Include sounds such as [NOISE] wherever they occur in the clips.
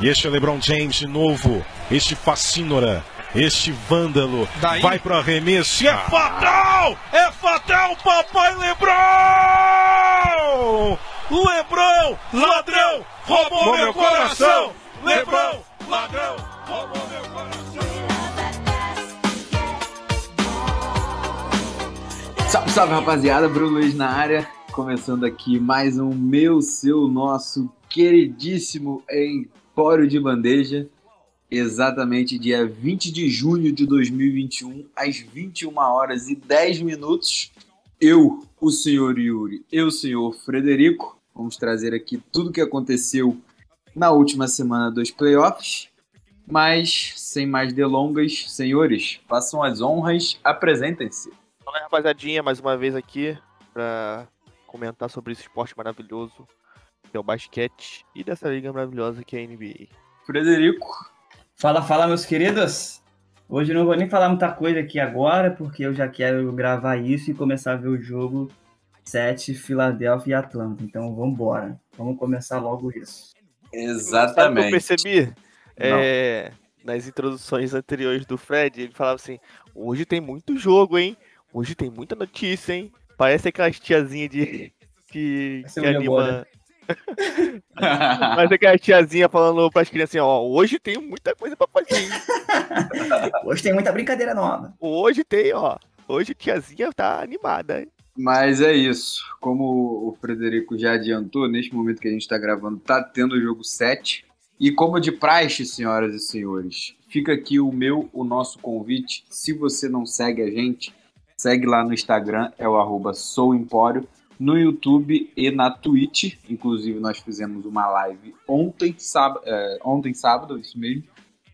E este é LeBron James de novo. Este fascínora. Este vândalo. Daí? Vai pro arremesso. E é fatal! É fatal, papai LeBron! LeBron, ladrão, roubou meu coração! LeBron, ladrão, roubou meu coração! Salve, salve rapaziada, Bruno Luiz na área, começando aqui mais um meu, seu, nosso queridíssimo Empório de Bandeja, exatamente dia 20 de junho de 2021, às 21 horas e 10 minutos. Eu, o senhor Yuri, eu, o senhor Frederico, vamos trazer aqui tudo o que aconteceu na última semana dos playoffs. Mas, sem mais delongas, senhores, façam as honras, apresentem-se. Fala rapaziadinha, mais uma vez aqui pra comentar sobre esse esporte maravilhoso que é o basquete e dessa liga maravilhosa que é a NBA. Frederico, Fala, fala, meus queridos. Hoje eu não vou nem falar muita coisa aqui agora, porque eu já quero gravar isso e começar a ver o jogo 7, Filadélfia e Atlanta. Então vamos embora. Vamos começar logo isso. Sabe o que eu exatamente. percebi? É, nas introduções anteriores do Fred, ele falava assim: hoje tem muito jogo, hein? Hoje tem muita notícia, hein? Parece aquelas tiazinha de. que, que é minha anima. bola. Parece aquela tiazinha falando pras crianças assim: ó, hoje tem muita coisa pra fazer? Hoje tem muita brincadeira nova. Hoje tem, ó. Hoje tiazinha tá animada, hein? Mas é isso. Como o Frederico já adiantou, neste momento que a gente está gravando, tá tendo o jogo 7. E como de praxe, senhoras e senhores, fica aqui o meu, o nosso convite. Se você não segue a gente, segue lá no Instagram, é o arroba souempório. No YouTube e na Twitch. Inclusive, nós fizemos uma live ontem, sábado, ontem sábado isso mesmo,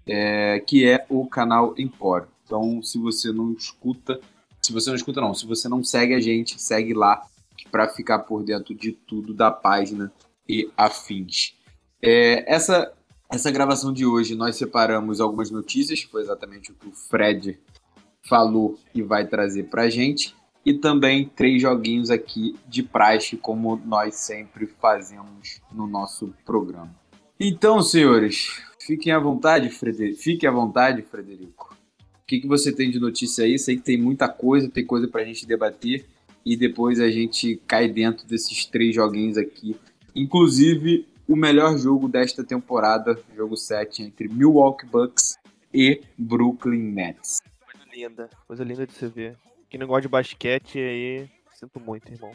é, que é o canal Empório. Então, se você não escuta, se você não escuta, não. Se você não segue a gente, segue lá para ficar por dentro de tudo da página e afins. É, essa, essa gravação de hoje nós separamos algumas notícias, foi exatamente o que o Fred falou e vai trazer para a gente. E também três joguinhos aqui de praxe, como nós sempre fazemos no nosso programa. Então, senhores, fiquem à vontade, Frederico. Fique à vontade, Frederico. O que, que você tem de notícia aí? Sei que tem muita coisa, tem coisa pra gente debater. E depois a gente cai dentro desses três joguinhos aqui. Inclusive, o melhor jogo desta temporada, jogo 7, entre Milwaukee Bucks e Brooklyn Nets. Coisa linda. Coisa linda de se ver. Quem não gosta de basquete aí, sinto muito, irmão.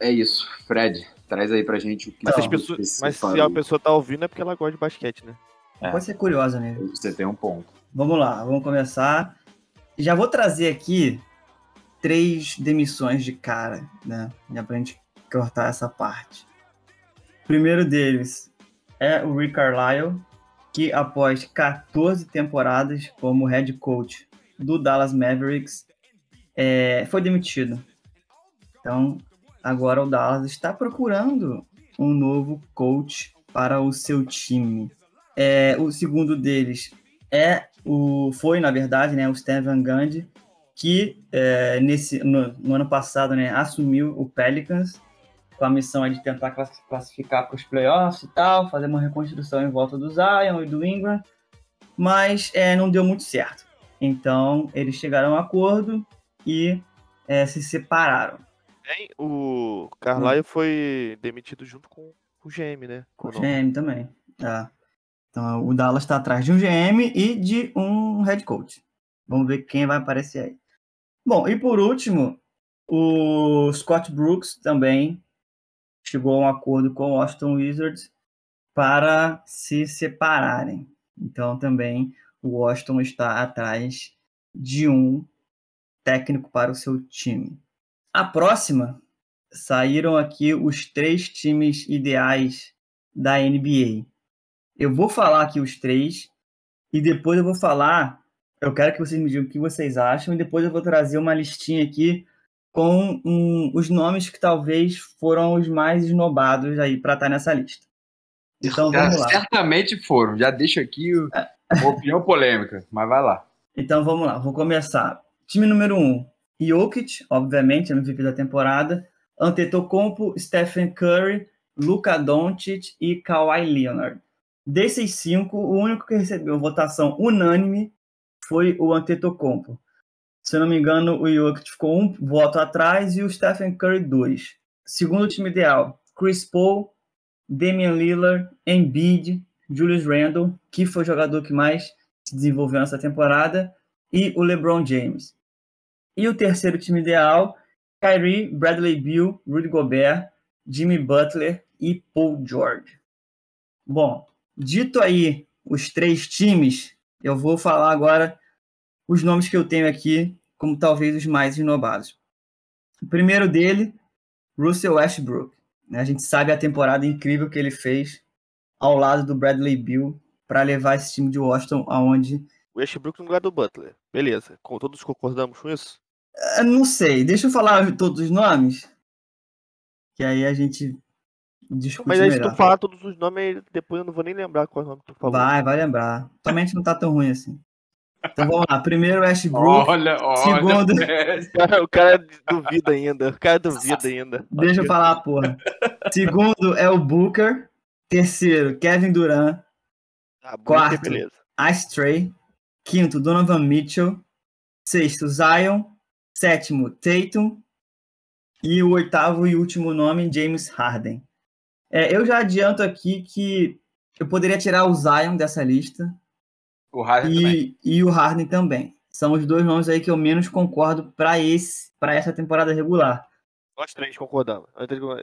É isso, Fred, traz aí pra gente o que Mas, pessoas- mas se a pessoa tá ouvindo é porque ela gosta de basquete, né? É. Pode ser curiosa mesmo. Você tem um ponto. Vamos lá, vamos começar. Já vou trazer aqui três demissões de cara, né? Já pra gente cortar essa parte. O primeiro deles é o Rick Carlisle, que após 14 temporadas como head coach do Dallas Mavericks, é, foi demitido. Então, agora o Dallas está procurando um novo coach para o seu time. É, o segundo deles é o foi na verdade né o Stan Van Gundy que é, nesse no, no ano passado né assumiu o Pelicans com a missão de tentar class- classificar para os playoffs e tal fazer uma reconstrução em volta do Zion e do Ingram mas é, não deu muito certo então eles chegaram a um acordo e é, se separaram Bem, o Carlisle foi demitido junto com o GM, né? com o? GM também tá. então o Dallas está atrás de um GM e de um head coach Vamos ver quem vai aparecer aí. Bom, e por último, o Scott Brooks também chegou a um acordo com o Washington Wizards para se separarem. Então também o Washington está atrás de um técnico para o seu time. A próxima saíram aqui os três times ideais da NBA. Eu vou falar aqui os três e depois eu vou falar eu quero que vocês me digam o que vocês acham e depois eu vou trazer uma listinha aqui com um, os nomes que talvez foram os mais esnobados aí para estar nessa lista. Então Já- [LAUGHS] vamos lá. Certamente foram. Já deixa aqui o- uma opinião polêmica, mas vai lá. Então vamos lá, vou começar. Time número 1, um, Jokic, obviamente, MVP da temporada. Antetokounmpo, Stephen Curry, Luka Doncic e Kawhi Leonard. Desses cinco, o único que recebeu votação unânime foi o Antetokounmpo. Se eu não me engano, o Jokic ficou um voto atrás e o Stephen Curry dois. Segundo time ideal, Chris Paul, Damian Lillard, Embiid, Julius Randle, que foi o jogador que mais se desenvolveu nessa temporada, e o LeBron James. E o terceiro time ideal, Kyrie, Bradley Beal, Rudy Gobert, Jimmy Butler e Paul George. Bom, dito aí os três times, eu vou falar agora os nomes que eu tenho aqui como talvez os mais inovados. O primeiro dele, Russell Westbrook. A gente sabe a temporada incrível que ele fez ao lado do Bradley Beal para levar esse time de Washington aonde Westbrook no lugar do Butler. Beleza. Com todos concordamos com isso? Eu não sei. Deixa eu falar todos os nomes. Que aí a gente discute Mas aí se melhor. tu falar todos os nomes, depois eu não vou nem lembrar qual nome tu falou. Vai, vai lembrar. Tua mente não tá tão ruim assim. Então vamos lá. Primeiro Westbrook. Olha, olha. Segundo- é, O cara, o cara duvida ainda. O cara duvida ainda. Deixa eu falar a porra. Segundo é o Booker. Terceiro, Kevin Durant. Ah, Quarto. Beleza. Astray. Quinto, Donovan Mitchell. Sexto, Zion. Sétimo, Tatum. E o oitavo e último nome, James Harden. É, eu já adianto aqui que eu poderia tirar o Zion dessa lista O Harden também. e, e o Harden também. São os dois nomes aí que eu menos concordo para esse para essa temporada regular. Nós três concordamos.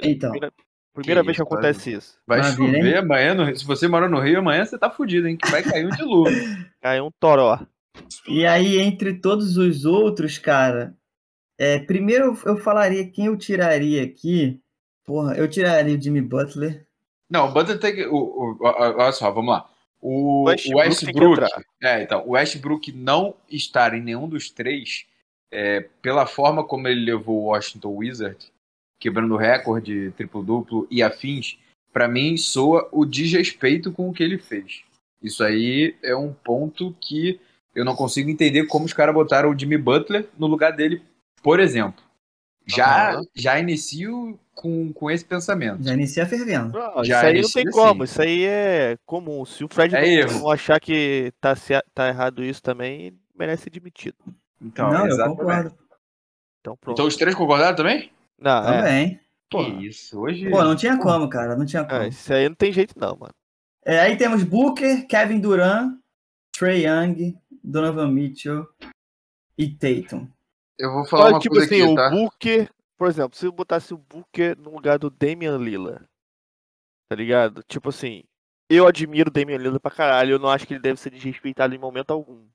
Então. Primeira, primeira Que vez que isso, acontece isso. Vai Maravilha, chover amanhã. No... Rio. Se você mora no Rio, amanhã você tá fudido, hein? Que vai cair um dilúvio. [LAUGHS] Caiu um toró. E aí, entre todos os outros, cara, é, primeiro eu falaria quem eu tiraria aqui. Porra, eu tiraria o Jimmy Butler. Não, o Butler tem que. O, o- o- olha só, vamos lá. O Westbrook Westbrook. é, então, o Westbrook não estar em nenhum dos três, é, pela forma como ele levou o Washington Wizard, quebrando recorde, triplo-duplo e afins, pra mim soa o desrespeito com o que ele fez. Isso aí é um ponto que eu não consigo entender como os caras botaram o Jimmy Butler no lugar dele, por exemplo. Já, Aham. já inicio com, com esse pensamento. Já inicia fervendo. Não, Já isso aí não tem assim. como. Isso aí é comum. Se o Fred É não, achar que tá, ce- tá errado isso também, merece ser demitido. Então, não, eu concordo. Então pronto. Então os três concordaram também? Não, é, Também. Que Porra. isso, hoje. Pô, não tinha como, cara. Não tinha como. é, isso aí não tem jeito não, mano. É, aí temos Booker, Kevin Durant, Trey Young, Donovan Mitchell e Tatum. Eu vou falar Olha, uma tipo coisa assim, aqui, o tá? Booker, por exemplo, se eu botasse o Booker no lugar do Damian Lillard, tá ligado? Tipo assim, eu admiro o Damian Lillard pra caralho, eu não acho que ele deve ser desrespeitado em momento algum.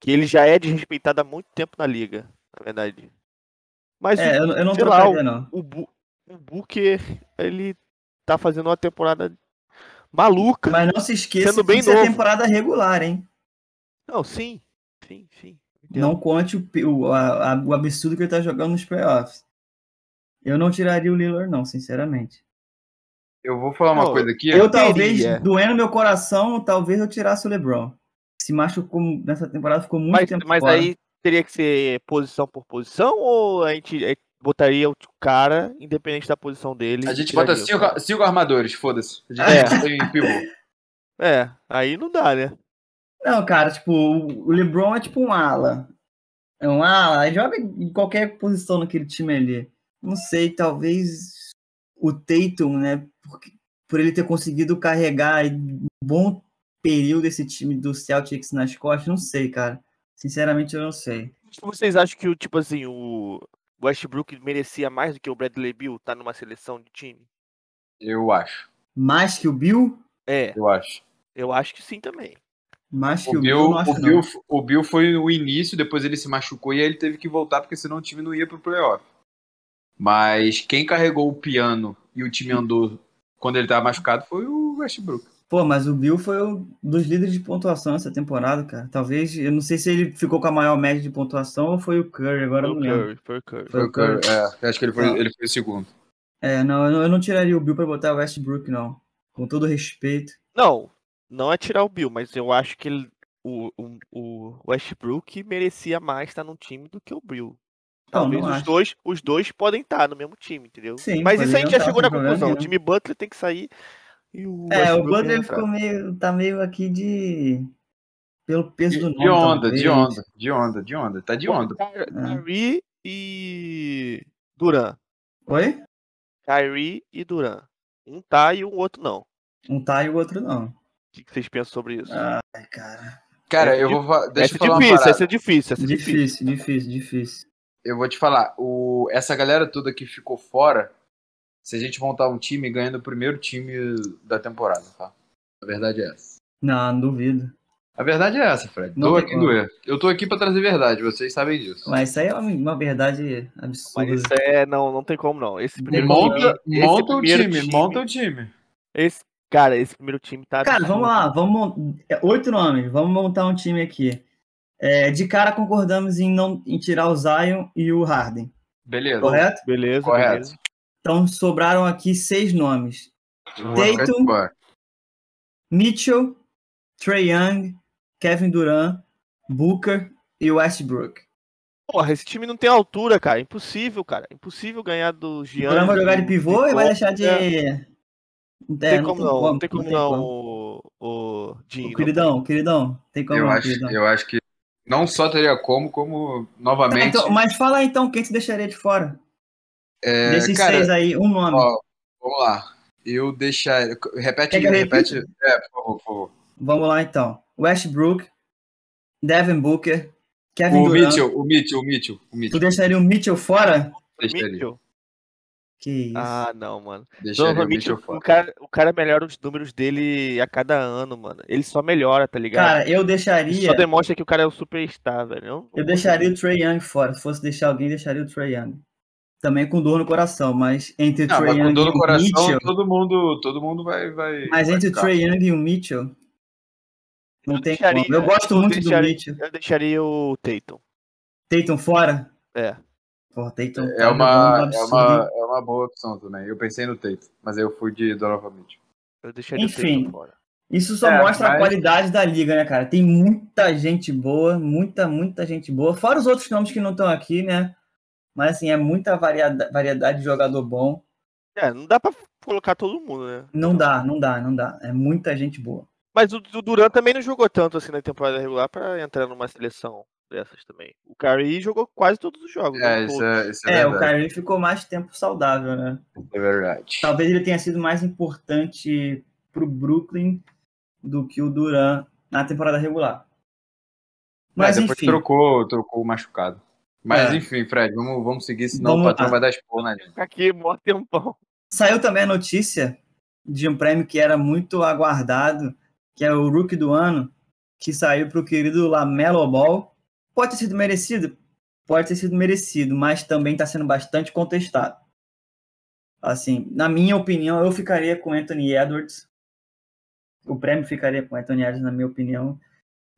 Que ele já é desrespeitado há muito tempo na liga, na verdade. Mas É, o, eu, eu não sei lá, trocaria, não. o, Bu- o Booker, ele tá fazendo uma temporada maluca. Mas não se esqueça Sendo que bem é temporada regular, hein? Não, sim, sim, sim. Entendo. Não conte o, o, a- o absurdo que ele tá jogando nos playoffs. Eu não tiraria o Lillard, não, sinceramente. Eu vou falar uma Não, coisa aqui. Eu teria. talvez, doendo meu coração, talvez eu tirasse o LeBron. Se machucou nessa temporada, ficou muito Mas, tempo mas fora. aí teria que ser posição por posição ou a gente eh, botaria o cara, independente da posição dele? A gente bota cinco, cinco armadores, foda-se. A gente É. tem pivô. [LAUGHS] É, aí não dá, né? Não, cara, tipo, o LeBron é tipo um ala. É um ala, aí joga em qualquer posição naquele time ali. Não sei, talvez o Tatum, né? Porque, por ele ter conseguido carregar um bom período esse time do Celtics nas costas, não sei, cara. Sinceramente, eu não sei. Vocês acham que o tipo assim, o Westbrook merecia mais do que o Bradley Beal tá numa seleção de time? Eu acho. Mais que o Bill? É, Eu acho. eu acho que sim também. Que O o, Bill, não acho o, não. Bill, o Bill foi o início, depois ele se machucou e aí ele teve que voltar, porque senão o time não ia pro playoff. Mas quem carregou o piano e o time andou quando ele tava machucado foi o Westbrook. Pô, mas o Bill foi um dos líderes de pontuação essa temporada, cara. Talvez, eu não sei se ele ficou com a maior média de pontuação ou foi o Curry, agora eu Foi não o lembro. Curry, foi o Curry. Foi o Curry. É, acho que ele foi, Ah. ele foi o segundo. É, não eu, não, eu não tiraria o Bill pra botar o Westbrook, não. Com todo respeito. Não, não é tirar o Bill, mas eu acho que ele, o, o, o Westbrook merecia mais estar num time do que o Bill. Não, Talvez não os acho. dois, os dois podem estar no mesmo time, entendeu? Sim, Mas isso a gente já chegou na conclusão. O nenhum. time Butler tem que sair E o É, o Westbrook Butler ia entrar. ficou meio. tá meio aqui de. pelo peso do De, nome. de onda, talvez. de onda, de onda, de onda. Tá de onda. Ah. Kyrie e Duran. Oi? Kyrie e Duran. Um tá e o outro não. Um tá e o outro não. O que que vocês pensam sobre isso? Ai, cara. Cara, Essa eu é vou. Deixa eu falar é uma difícil, parada. essa é difícil, essa é difícil. Difícil, difícil, difícil. Eu vou te falar. O, essa galera toda que ficou fora, se a gente montar um time, ganha no primeiro time da temporada, tá? A verdade é essa. Não, não duvido. A verdade é essa, Fred. Não Tô aqui como. doer. Eu tô aqui pra trazer verdade, vocês sabem disso. Mas isso aí é uma, uma verdade absurda. Mas isso é. Não, não tem como não. Esse primeiro Monta, time. monta o primeiro time, monta o time. Esse, cara, esse primeiro time tá. Cara, vamos lá, vamos é, oito nomes, vamos montar um time aqui. É, de cara concordamos em não em tirar o Zion e o Harden, Beleza. correto? Beleza, Correto. beleza. Então sobraram aqui seis nomes: Tatum. Mitchell, Trey Young, Kevin Durant, Booker e Westbrook. Porra, esse time não tem altura, cara. Impossível, cara. Impossível ganhar do O Giannis. Durant vai jogar de pivô e vai deixar de. É, Não Não tem como não, não tem como não, como. o, o Dinho. O queridão, queridão, tem como Eu não, acho, queridão. eu acho que não só teria como, como Tá, novamente. então, mas fala aí então, quem você deixaria de fora? é, Desses cara, seis aí, um nome. ó, vamos lá. Eu deixar. Repete, repete. repita? É, por favor, por favor. Vamos lá então. Westbrook, Devin Booker, Kevin O Durant. Mitchell, o Mitchell, o Mitchell, o Tu Mitchell. deixaria o Mitchell fora? Deixaria, Mitchell? Que isso. Ah, não, mano. Donovan o Mitchell Mitchell, fora. o cara, o cara melhora os números dele a cada ano, mano. Ele só melhora, tá ligado? Cara, eu Isso deixaria. só demonstra que o cara é o superstar, velho. Eu, Eu deixaria o Trey Young fora. Se fosse deixar alguém, deixaria o Trey Young. Também com dor no coração, mas entre o Trey mas com Young dor e no o coração, Mitchell. todo mundo, todo mundo vai. vai Mas vai entre o. Trey Young e o Mitchell. Não Eu tem deixaria- como. Eu gosto eu muito do Mitchell. eu deixaria o Tatum. Tatum fora? É. Pô, Tatum É tá uma, é, absurdo, uma, é uma boa opção também. Eu pensei no Tate, mas aí eu fui de Donovan Mitchell. Eu deixaria Enfim. Tatum fora. Isso só É, mostra a mas- qualidade da liga, né, cara? Tem muita gente boa, muita, muita gente boa. Fora os outros nomes que não estão aqui, né? Mas, assim, é muita variada- variedade de jogador bom. É, não dá pra colocar todo mundo, né? Não dá, não dá, não dá. É muita gente boa. Mas o, o Duran também não jogou tanto assim na temporada regular pra entrar numa seleção dessas também. O Kyrie jogou quase todos os jogos. É, né? isso Todos. é, isso é, É, o. Kyrie ficou mais tempo saudável, né? É verdade. Talvez ele tenha sido mais importante pro Brooklyn do que o Duran na temporada regular. Mas, Mas depois enfim. trocou, trocou o machucado. Mas É. enfim, Fred, vamos, vamos seguir, senão Vamos o patrão lá. vai dar expor gente. Fica aqui, mó tempão. Saiu também a notícia de um prêmio que era muito aguardado, que é o Rookie do Ano, que saiu para o querido Lamelo Ball. Pode ter sido merecido? Pode ter sido merecido, mas também está sendo bastante contestado. Assim, na minha opinião, eu ficaria com Anthony Edwards. O prêmio ficaria com Anthony Edwards, na minha opinião.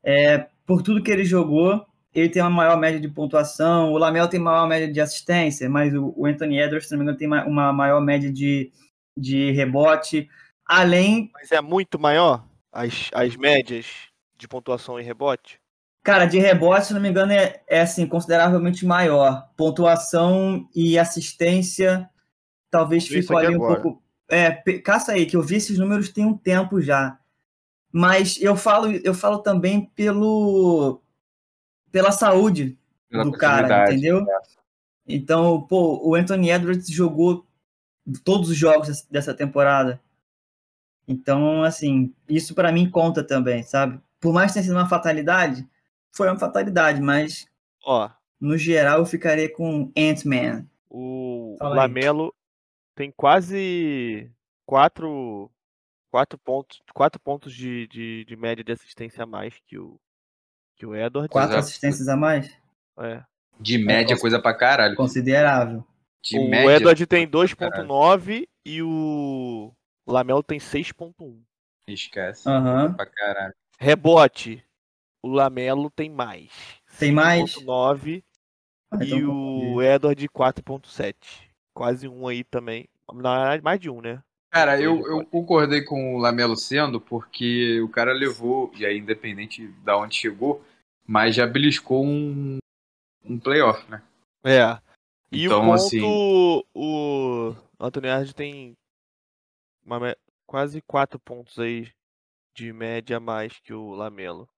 É, por tudo que ele jogou, ele tem uma maior média de pontuação, o Lamelo tem maior média de assistência, mas o, Anthony Edwards, se não me engano, tem ma- uma maior média de, de rebote. Além, Mas é muito maior as, as médias de pontuação e rebote? Cara, de rebote, se não me engano, é, é assim, consideravelmente maior. Pontuação e assistência, talvez ficou ali um agora. pouco. É, caça aí, que eu vi esses números tem um tempo já. Mas eu falo, eu falo também pelo pela saúde Pela do cara, entendeu? Então, pô, o Anthony Edwards jogou todos os jogos dessa- temporada. Então, assim, isso pra mim conta também, sabe? Por mais que tenha sido uma fatalidade, foi uma fatalidade, mas Ó, no geral eu ficaria com Ant-Man. o Fala aí. Lamelo tem quase quatro, quatro pontos, quatro pontos de, de, de média de assistência a mais que o, que o Edwards. Quatro Exato. assistências a mais? É. De média, cons- coisa pra caralho. Considerável. De o média. Edward tem 2.9 e o Lamelo tem 6.1. Esquece. Aham. Pra caralho. Rebote. O Lamelo tem mais. Tem mais? 5.9 Ah, e então o Edward 4.7. Quase um aí também. Na verdade, mais de um, né? Cara, eu, eu concordei com o Lamelo sendo, porque o cara levou, e aí independente da onde chegou, mas já beliscou um, um playoff, né? É. E Então, o ponto, assim- o Anthony tem uma quase 4 pontos aí de média a mais que o Lamelo.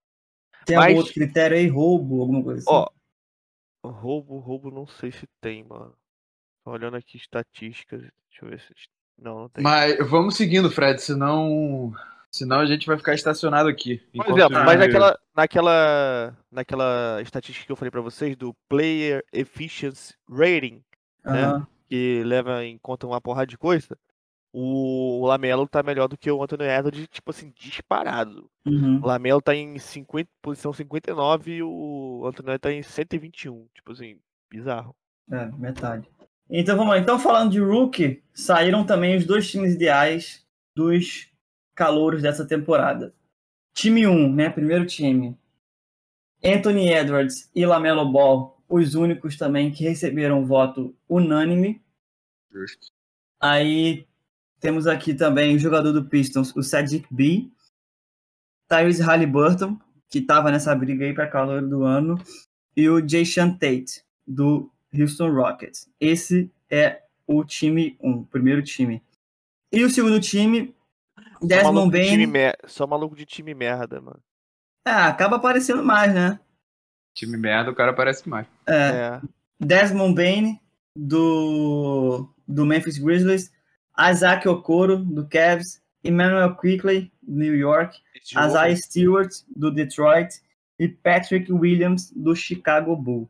Tem Mas- algum outro critério aí? Roubo, alguma coisa assim? Ó, roubo, roubo não sei se tem, mano. Tô olhando aqui estatísticas. Deixa eu ver se. Não, não tem. Mas vamos seguindo, Fred, senão. Senão a gente vai ficar estacionado aqui. Por enquanto exemplo, eu- mas naquela, naquela, naquela estatística que eu falei pra vocês do Player Efficiency Rating, né? Que leva em conta uma porrada de coisa, o Lamelo tá melhor do que o Anthony Edwards, tipo assim, disparado. Uhum. O Lamelo tá em 50, posição 59 e o Anthony Edwards tá em 121, tipo assim, bizarro. É, metade. Então vamos lá. Então, falando de rookie, saíram também os dois times ideais dos calouros dessa temporada. Time 1, né? Primeiro time. Anthony Edwards e Lamelo Ball, os únicos também que receberam voto unânime. Justo. Aí temos aqui também o jogador do Pistons, o Cedric B. Tyrese Halliburton, que estava nessa briga aí para calor do ano. E o Jason Tate, do Houston Rockets. Esse é o time 1, o primeiro time. E o segundo time, Só Desmond de Bain. mer- Só maluco de time merda, mano. Ah, acaba aparecendo mais, né? Time merda, o cara parece mais. É, É. Desmond Bain, do, do Memphis Grizzlies. Isaac Okoro, do Cavs. Emmanuel Quickley, do New York. Isaiah Stewart, do Detroit, e Patrick Williams, do Chicago Bulls.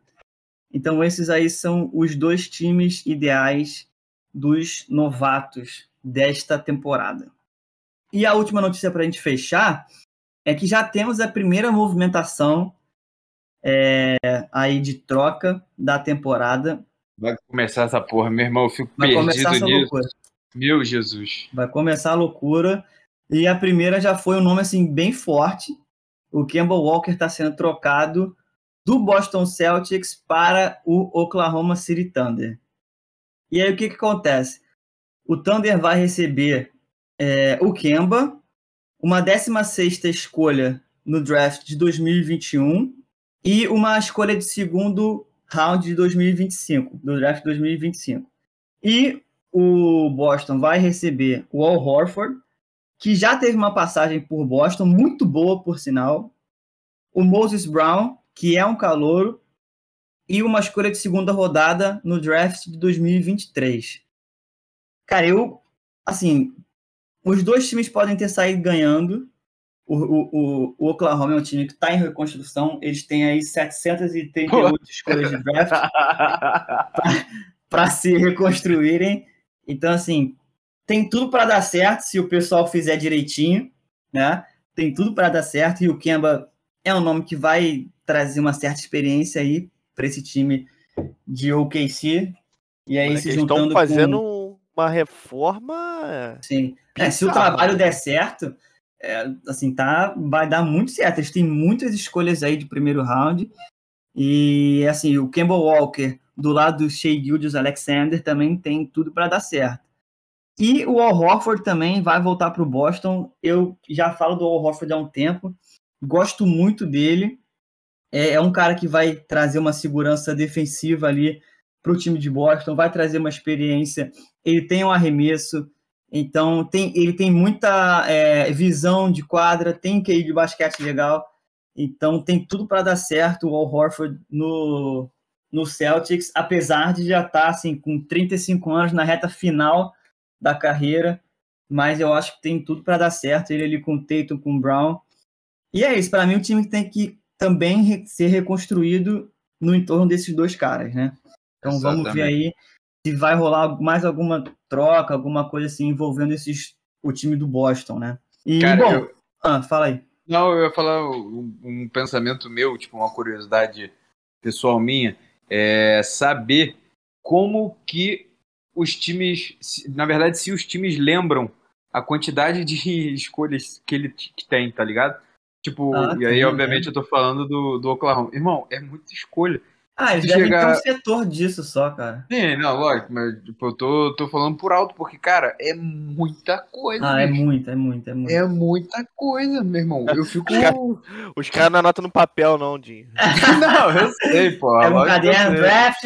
Então, esses aí são os dois times ideais dos novatos desta temporada. E a última notícia para a gente fechar é que já temos a primeira movimentação é, aí de troca da temporada. Vai começar essa porra, meu irmão. Eu fico Vai começar perdido essa nisso. loucura. Meu Jesus. Vai começar a loucura. E a primeira já foi um nome assim bem forte. O Kemba Walker está sendo trocado do Boston Celtics para o Oklahoma City Thunder. E aí o que, que acontece? O Thunder vai receber é, o Kemba, uma 16 escolha no draft de 2021 e uma escolha de segundo round de 2025, do draft 2025. E o Boston vai receber o Al Horford, que já teve uma passagem por Boston, muito boa, por sinal. O Moses Brown, que é um calouro. E uma escolha de segunda rodada no draft de 2023. Cara, eu. Assim, os dois times podem ter saído ganhando. O, o, o, Oklahoma é um time que está em reconstrução. Eles têm aí 738 escolhas de draft [LAUGHS] para se reconstruírem. Então, assim, tem tudo para dar certo se o pessoal fizer direitinho, né? Tem tudo para dar certo e o Kemba é um nome que vai trazer uma certa experiência aí para esse time de OKC. E aí Moleque, se eles juntando estão fazendo com... uma reforma. Sim. É, se o trabalho der certo, é, assim, tá, vai dar muito certo. Eles têm muitas escolhas aí de primeiro round. E, assim, o Kemba Walker, do lado do Shea Gildius Alexander, também tem tudo para dar certo. E o Al Horford também vai voltar para o Boston. Eu já falo do Al Horford há um tempo. Gosto muito dele. É, é um cara que vai trazer uma segurança defensiva ali para o time de Boston, vai trazer uma experiência. Ele tem um arremesso, então tem, ele tem muita é, visão de quadra, tem QI de basquete legal. Então tem tudo para dar certo o Al Horford no, no Celtics, apesar de já estar assim, com 35 anos na reta final da carreira. Mas eu acho que tem tudo para dar certo. Ele ali com o Tatum, com o Brown. E é isso, para mim, o time tem que também ser reconstruído no entorno desses dois caras, né? Então vamos ver aí se vai rolar mais alguma troca, alguma coisa assim envolvendo esses, o time do Boston, né? E, Cara, bom, eu- ah, fala aí. Não, eu ia falar um, um pensamento meu, tipo, uma curiosidade pessoal minha, é saber como que os times, na verdade, se os times lembram a quantidade de [LAUGHS] escolhas que ele que tem, tá ligado? Tipo, Ah, e aí, tem, obviamente, eu tô falando do, do Oklahoma. Irmão, é muita escolha. Ah, eles devem chegar- ter um setor disso só, cara. Sim, não, lógico, mas tipo, eu tô, tô falando por alto, porque, cara, é muita coisa. Ah, é bicho. muito, é muito, é muito. É muita coisa, meu irmão. Eu fico. Os caras não anotam no papel, não, Dinho. [LAUGHS] não, eu sei, pô. É um caderno, sei. draft,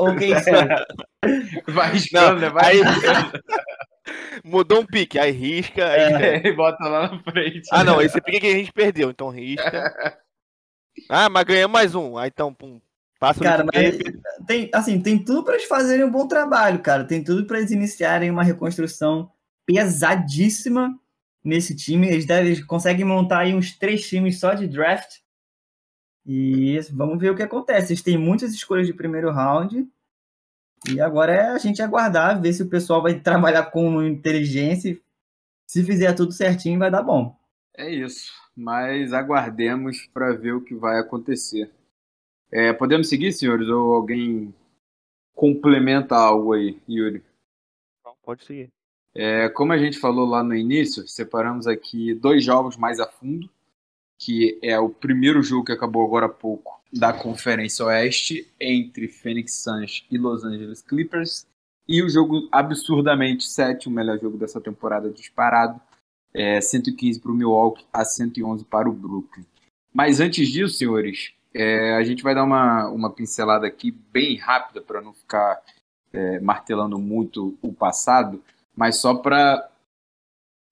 ok, [LAUGHS] sim. Vai riscando, né? Vai aí- riscando. [LAUGHS] Mudou um pique, aí risca, aí. É, e bota lá na frente. Ah, não, esse pique que a gente perdeu, então risca. Ah, mas ganhamos mais um. Ah, então, pum. Passa Cara, mas tem, assim, tem tudo para eles fazerem um bom trabalho, cara. Tem tudo para eles iniciarem uma reconstrução pesadíssima nesse time. Eles devem eles conseguem montar aí uns três times só de draft. E vamos ver o que acontece. Eles têm muitas escolhas de primeiro round. E agora é a gente aguardar, ver se o pessoal vai [LAUGHS] trabalhar com inteligência. Se fizer tudo certinho, vai dar bom. É isso. Mas aguardemos para ver o que vai acontecer. É, podemos seguir, senhores? Ou alguém complementa algo aí, Yuri? Não, Pode seguir. É, como a gente falou lá no início, separamos aqui dois jogos mais a fundo, que é o primeiro jogo que acabou agora há pouco da Conferência Oeste entre Phoenix Suns e Los Angeles Clippers, e o jogo absurdamente sétimo melhor jogo dessa temporada disparado, é, 115 para o Milwaukee a 111 para o Brooklyn. Mas antes disso, senhores, é, a gente vai dar uma, uma pincelada aqui bem rápida para não ficar é, martelando muito o passado, mas só para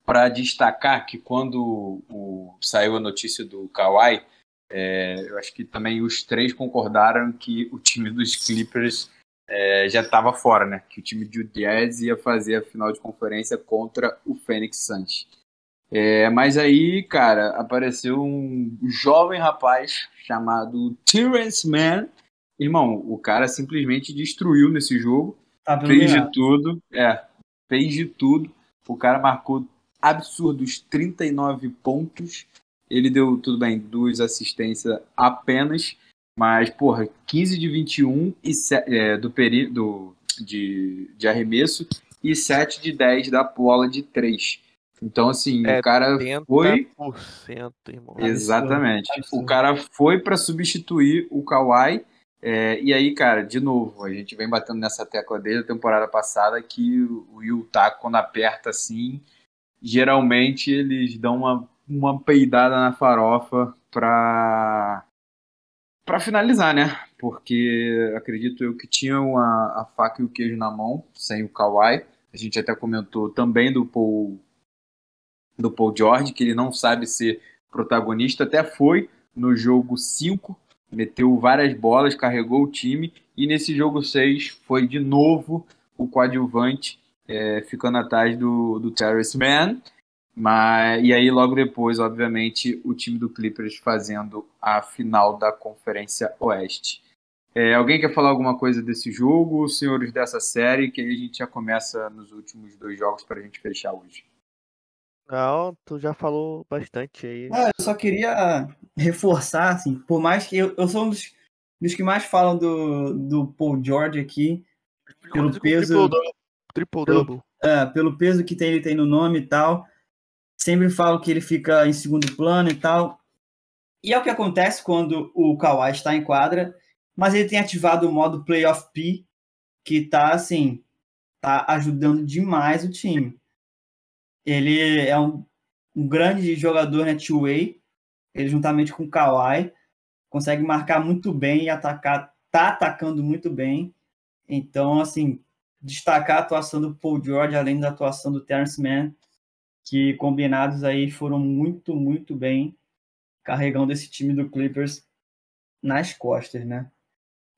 para destacar que quando o, saiu a notícia do Kawhi, é, eu acho que também os três concordaram que o time dos Clippers é, já estava fora, né? Que o time do Jazz ia fazer a final de conferência contra o Phoenix Suns. É, mas aí, cara, apareceu um jovem rapaz chamado Terrence Mann. Irmão, o cara simplesmente destruiu nesse jogo Tá fez de tudo, é, fez de tudo. O cara marcou absurdos 39 pontos. Ele deu, tudo bem, duas assistências apenas, mas, porra, 15 de 21 e é, do peri do, de, de arremesso e 7 de 10 da bola de 3. Então, assim, É, o cara foi 80%, irmão. Exatamente. absurdo. O cara foi para substituir o Kawhi. é, e aí, cara, de novo, a gente vem batendo nessa tecla desde a temporada passada que o o Utah, quando aperta assim, geralmente eles dão uma, uma peidada na farofa pra, pra finalizar, né? Porque acredito eu que tinham a, a faca e o queijo na mão, sem o Kawhi. A gente até comentou também do Paul, do Paul George, que ele não sabe ser protagonista, até foi no jogo 5, meteu várias bolas, carregou o time, e nesse jogo 6 foi de novo o coadjuvante, é, ficando atrás do, do Terrence Mann, mas, e aí logo depois, obviamente, o time do Clippers fazendo a final da Conferência Oeste. É, alguém quer falar alguma coisa desse jogo, senhores dessa série, que aí a gente já começa nos últimos dois jogos para a gente fechar hoje. Não, tu já falou bastante aí. Ah, eu só queria reforçar, assim, por mais que eu, eu sou um dos, dos que mais falam do, do Paul George aqui, pelo peso- Triple-double. Triple-double. é, pelo peso que tem, ele tem no nome e tal. Sempre falo que ele fica em segundo plano e tal. E é o que acontece quando o Kawhi está em quadra, mas ele tem ativado o modo Playoff P, que tá assim, tá ajudando demais o time. Ele é um, um grande jogador, né, two-way, ele juntamente com o Kawhi, consegue marcar muito bem e atacar, tá atacando muito bem. Então, assim, destacar a atuação do Paul George, além da atuação do Terrence Mann, que combinados aí foram muito, muito bem, carregando esse time do Clippers nas costas, né?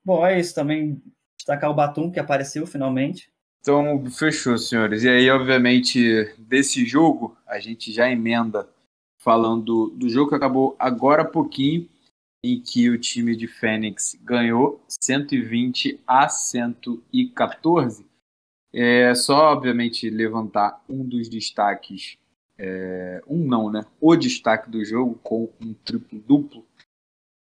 Bom, é isso também. Destacar o Batum, que apareceu finalmente. Então, fechou, senhores. E aí, obviamente, desse jogo, a gente já emenda falando do jogo que acabou agora há pouquinho, em que o time de Fênix ganhou 120 a 114. É só, obviamente, levantar um dos destaques, é, um não, né? O destaque do jogo com um triplo-duplo.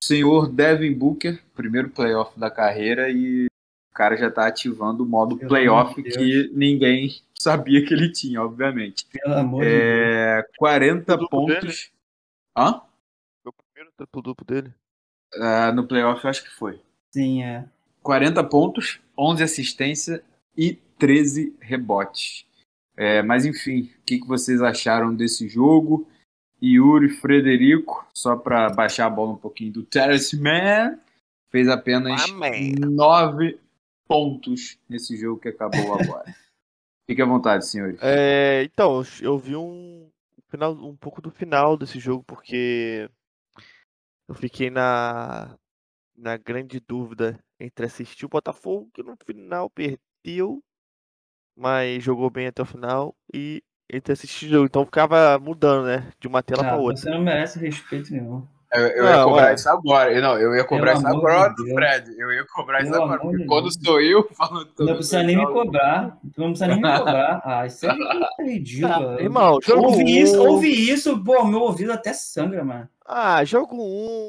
Senhor Devin Booker, primeiro playoff da carreira e o cara já tá ativando o modo Pelo playoff de que ninguém sabia que ele tinha, obviamente. Pelo amor de Deus. É, 40 Duplo pontos. Hã? Foi o primeiro triplo-duplo dele. Ah, no playoff eu acho que foi. Sim, é. 40 pontos, 11 assistências e 13 rebotes. É, mas enfim, o que, que vocês acharam desse jogo? Yuri Frederico, só para baixar a bola um pouquinho do Terrace Man, fez apenas. 9 pontos nesse jogo que acabou agora. [LAUGHS] Fique à vontade, senhores. É, então, eu vi um, final, um pouco do final desse jogo, porque eu fiquei na, na grande dúvida entre assistir o Botafogo, que no final perdeu, mas jogou bem até o final, e entre assistir o jogo. Então ficava mudando, né? De uma tela Ah, pra outra. você não merece respeito nenhum. Eu, eu Não, ia cobrar ué. isso agora. Eu, Não, eu ia cobrar Pelo isso agora do. Fred. Eu ia cobrar isso agora. Porque de quando Deus. sou eu [LAUGHS] falando Não precisa nem me cobrar. Tu não precisa nem me cobrar. Ah, isso é ridículo. Ah, irmão, jogo ouvi isso, um- ouvi isso, pô, meu ouvido até sangra, mano. Ah, jogo 1,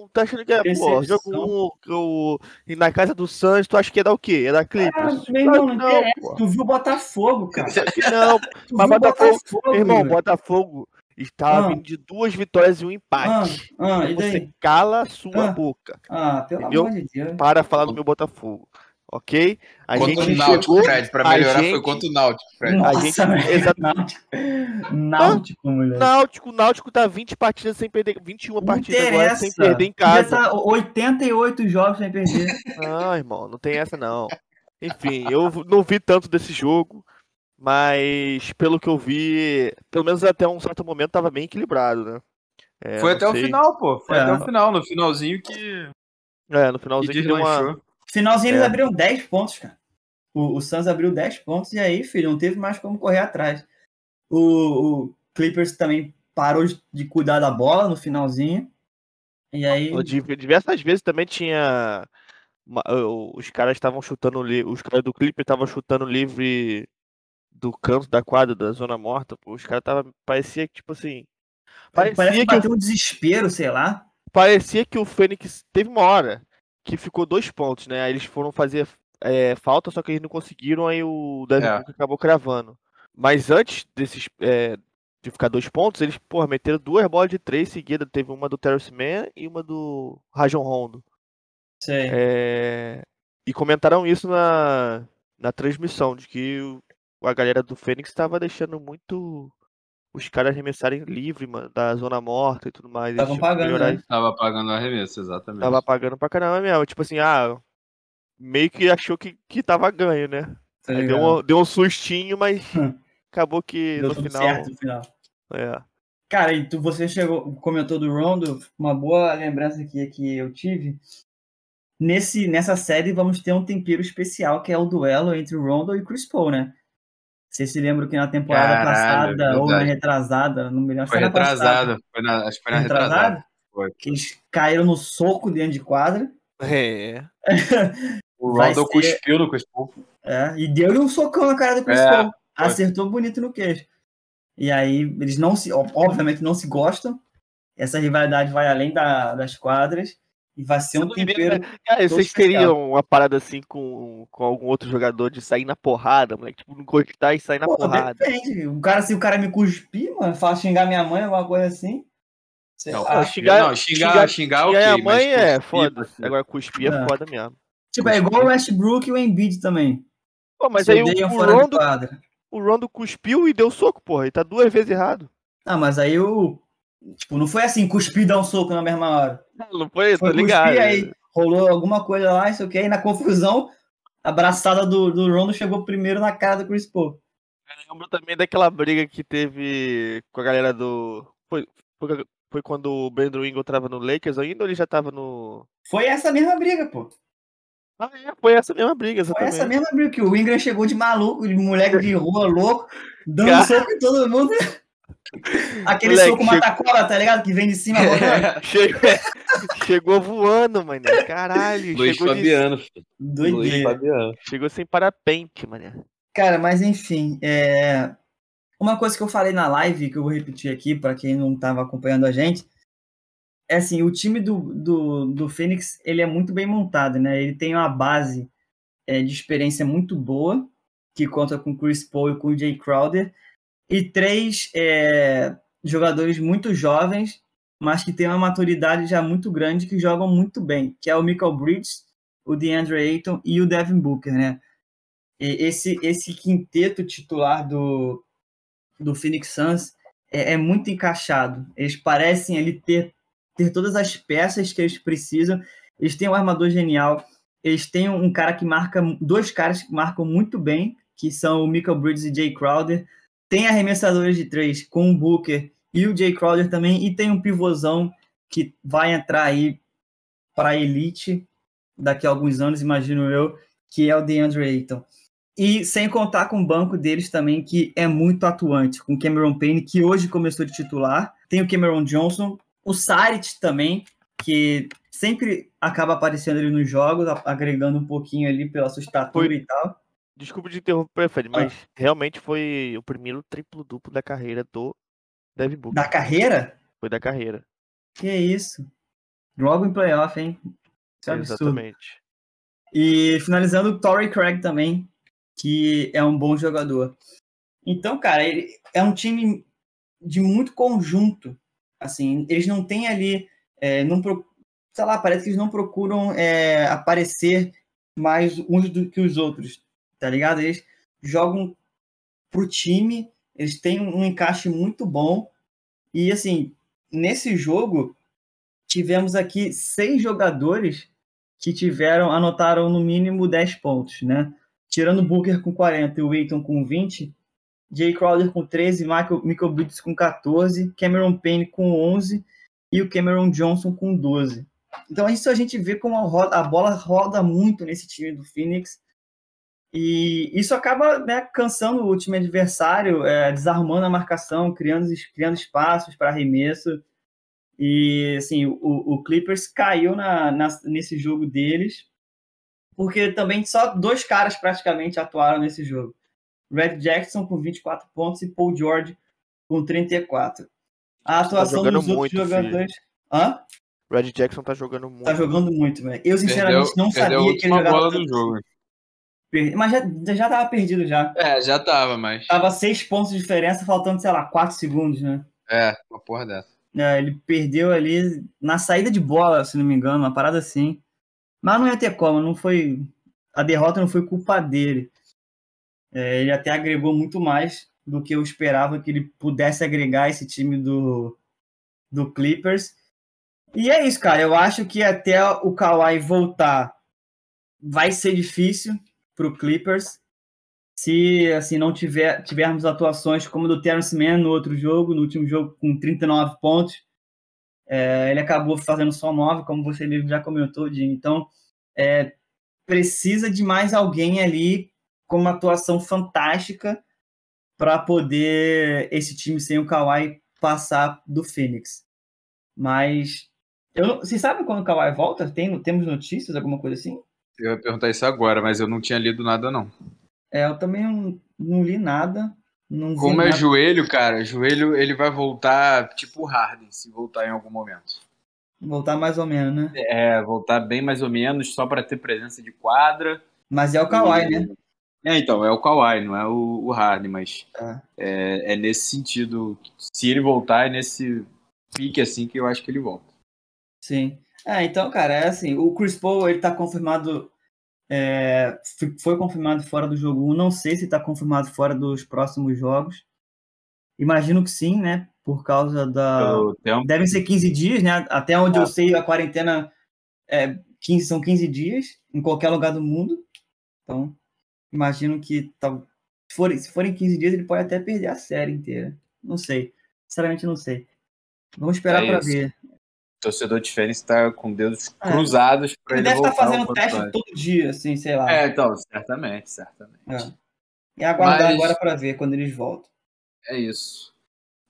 um, tá achando que é, pô, jogo 1, um, o, e na casa do Santos, tu acha que ia dar o quê? Ia dar Ah, Clippers? meu irmão, não Não, interessa. pô. Tu viu o Botafogo, cara. Não, Tu Mas Botafogo- Botafogo, irmão. Botafogo estava Ah. vindo de duas vitórias e um empate. Ah, ah, e você daí? cala a sua Ah. boca. Ah, pelo Entendeu? amor de Deus. Para falar do meu Botafogo. Ok? A Contra gente o Náutico, chegou. Fred. Pra a melhorar gente- foi contra o Náutico, Fred. Nossa, gente- velho, [LAUGHS] exato- Náutico. Náutico, mulher. Náutico, Náutico tá 20 partidas sem perder. 21 Não partidas agora interessa. sem perder em casa. tá 88 jogos sem perder. [LAUGHS] Não, irmão, não tem essa não. Enfim, eu não vi tanto desse jogo, mas pelo que eu vi, pelo menos até um certo momento tava bem equilibrado, né? É, Foi até o sei. final, pô. Foi É. até o final. No finalzinho que, É, no que finalzinho que deu uma. Finalzinho eles É. abriram 10 pontos, cara. O, o Suns abriu 10 pontos e aí, filho, não teve mais como correr atrás. O, o Clippers também parou de, cuidar da bola no finalzinho. E aí. Di- Diversas vezes também tinha. Os caras estavam chutando livre. Os caras do Clipper estavam chutando livre do canto da quadra, da zona morta. Pô. Os caras tava. Parecia que, tipo assim. Parece Parecia que que, o, bateu um desespero, sei lá. parecia que o Fênix teve uma hora que ficou dois pontos, né? Aí eles foram fazer é, falta, só que eles não conseguiram, aí o Devin É. Acabou cravando. Mas antes desses. é, de ficar dois pontos, eles, porra, meteram duas bolas de três seguidas. Teve uma do Terrence Mann e uma do Rajon Rondo. Sei. É, E comentaram isso na, na transmissão, de que a galera do Fênix estava deixando muito os caras arremessarem livre, mano, da zona morta e tudo mais. Estavam pagando, melhorar né? Tava pagando arremesso, exatamente. Tava pagando pra caramba mesmo. Tipo assim, ah, meio que achou que, que tava ganho, né? Tá deu, um, deu um sustinho, mas [LAUGHS] acabou que Deu no tudo final. certo no final. É. Cara, e tu, você chegou, comentou do Rondo, uma boa lembrança aqui que eu tive. Nesse, nessa série vamos ter um tempero especial, que é o duelo entre o Rondo e o Chris Paul, né? Vocês se lembram que na temporada Caralho, passada, ou na retrasada, não me lembro, Foi retrasada. Foi na, acho que foi na retrasada. retrasada? Foi. que eles caíram no soco dentro de quadra, É. [LAUGHS] O Vai Rondo ser- cuspiu no Chris Paul. é, e deu-lhe um socão na cara do Chris É, Paul. Acertou bonito no queixo. E aí, eles não se, ob- obviamente não se gostam. Essa rivalidade vai além da- das quadras e vai ser um tempero. Cara, Todo vocês especial. teriam uma parada assim com, com algum outro jogador de sair na porrada, moleque? Tipo, não gostar e sair na Pô, porrada. depende. O cara, se o cara me cuspir, mano, fala xingar minha mãe, alguma coisa assim. Sei Não, lá. xingar- não, xingar, xingar- xingar, E ok. aí a mãe é cuspir, foda. assim, Agora cuspir é É. foda mesmo. Tipo, é igual o Westbrook e o Embiid também. Pô, mas Se aí o, o Rondo, o Rondo cuspiu e deu soco, porra. E tá duas vezes errado. Ah, mas aí o. Tipo, não foi assim, cuspir e dar um soco na mesma hora. [LAUGHS] Não foi, Foi tô ligado. cuspir, aí rolou alguma coisa lá, isso aqui, aí na confusão, a braçada do, do Rondo chegou primeiro na cara do Chris Paul. Eu lembro também daquela briga que teve com a galera do. Foi, foi, foi quando o Brandon Ingram tava no Lakers ainda ou ele já tava no. Foi essa mesma briga, pô. Ah, é, foi essa mesma briga, Foi exatamente. essa mesma briga que o Ingram chegou de maluco, de moleque de rua louco, dando soco em todo mundo. Aquele Moleque, soco chegou- mata-cobra, tá ligado? Que vem de cima [LAUGHS] rodando. Chegou, chegou voando, mano. Caralho. Luiz chegou, de- Fabiano, filho. Luiz. Fabiano. chegou sem parapente, mano. Cara, mas enfim, é... uma coisa que eu falei na live, que eu vou repetir aqui para quem não estava acompanhando a gente, é assim, o time do, do, do Phoenix, ele é muito bem montado, né? Ele tem uma base é, de experiência muito boa, que conta com o Chris Paul e com o Jay Crowder, e três é, jogadores muito jovens, mas que têm uma maturidade já muito grande, que jogam muito bem, que é o Michael Bridges, o DeAndre Ayton e o Devin Booker, né? E esse, esse quinteto titular do, do Phoenix Suns é, é muito encaixado. Eles parecem ali ter, ter todas as peças que eles precisam. Eles têm um armador genial. Eles têm um cara que marca, dois caras que marcam muito bem, que são o Michael Bridges e Jay Crowder. Tem arremessadores de três com o Booker e o Jay Crowder também. E tem um pivôzão que vai entrar aí para a elite daqui a alguns anos, imagino eu, que é o DeAndre Ayton. E sem contar com o banco deles também, que é muito atuante, com Cameron Payne, que hoje começou de titular. Tem o Cameron Johnson, o Saric também, que sempre acaba aparecendo ali nos jogos, agregando um pouquinho ali pela sua estatura Foi. e tal. Desculpa de interromper, Fred, Ah. mas realmente foi o primeiro triplo-duplo da carreira do Devin Booker. Da carreira? Foi da carreira. Que isso. Logo em playoff, hein? Isso é absurdo. Exatamente. E finalizando o Torrey Craig também, que é um bom jogador. Então, cara, ele é um time de muito conjunto. Assim, eles não têm ali, é, não pro- sei lá, parece que eles não procuram é, aparecer mais uns do que os outros, tá ligado? Eles jogam pro time, eles têm um encaixe muito bom. E assim, nesse jogo tivemos aqui seis jogadores que tiveram, anotaram no mínimo 10 pontos, né? Tirando o Booker com 40 e o Aiton com 20, Jay Crowder com 13, Michael, Michael Bridges com 14, Cameron Payne com 11 e o Cameron Johnson com 12. Então isso a gente vê como a, roda- a bola roda muito nesse time do Phoenix e isso acaba né, cansando o time adversário, é, desarmando a marcação, criando, criando espaços para arremesso. E assim, o, o Clippers caiu na, na- nesse jogo deles, porque também só dois caras praticamente atuaram nesse jogo. Red Jackson com 24 pontos e Paul George com 34. A atuação jogando dos outros muito, jogadores. Hã? Red Jackson tá jogando muito. Tá jogando muito, velho. Eu, sinceramente, Perdeu- não sabia que ele jogava bola tanto. do jogo. Mas já, já tava perdido já. É, já tava, mas. Tava seis pontos de diferença, faltando, sei lá, quatro segundos, né? É, uma porra dessa. É, ele perdeu ali na saída de bola, se não me engano, uma parada assim. Mas não ia ter como, não foi. A derrota não foi culpa dele. É, ele até agregou muito mais do que eu esperava que ele pudesse agregar esse time do, do Clippers. E é isso, cara. Eu acho que até o Kawhi voltar vai ser difícil para o Clippers se assim não tiver tivermos atuações como do Terrence Mann no outro jogo, no último jogo com 39 pontos. É, ele acabou fazendo só 9, como você mesmo já comentou, Jim. Então, é, precisa de mais alguém ali com uma atuação fantástica para poder esse time sem o Kawhi passar do Phoenix. Mas eu não, vocês sabem quando o Kawhi volta? Tem, temos notícias, alguma coisa assim? Eu ia perguntar isso agora, mas eu não tinha lido nada, não. É, eu também não, não li nada. Não Como é nada. joelho, cara, joelho ele vai voltar tipo o Harden, se voltar em algum momento. Voltar mais ou menos, né? É, voltar bem mais ou menos, só para ter presença de quadra. Mas é o Kawhi, E- né? É, então, é o Kawhi, não é o, o Harden, mas Tá. é, é nesse sentido. Se ele voltar, é nesse pique assim que eu acho que ele volta. Sim. É, então, cara, é assim, o Chris Paul, ele tá confirmado, é, foi confirmado fora do jogo 1, não sei se tá confirmado fora dos próximos jogos. Imagino que sim, né, por causa da... Devem ser 15 dias, né, até onde eu sei a quarentena é 15, são 15 dias em qualquer lugar do mundo. Então, imagino que tal, se, forem, se forem 15 dias ele pode até perder a série inteira. Não sei, sinceramente não sei. Vamos esperar É para ver. O torcedor de Fênix tá com dedos É. cruzados para Ele ele, deve estar o fazendo teste antes. todo dia, assim, sei lá. É, então, certamente, certamente. É. E aguardar Mas- agora para ver quando eles voltam. É isso.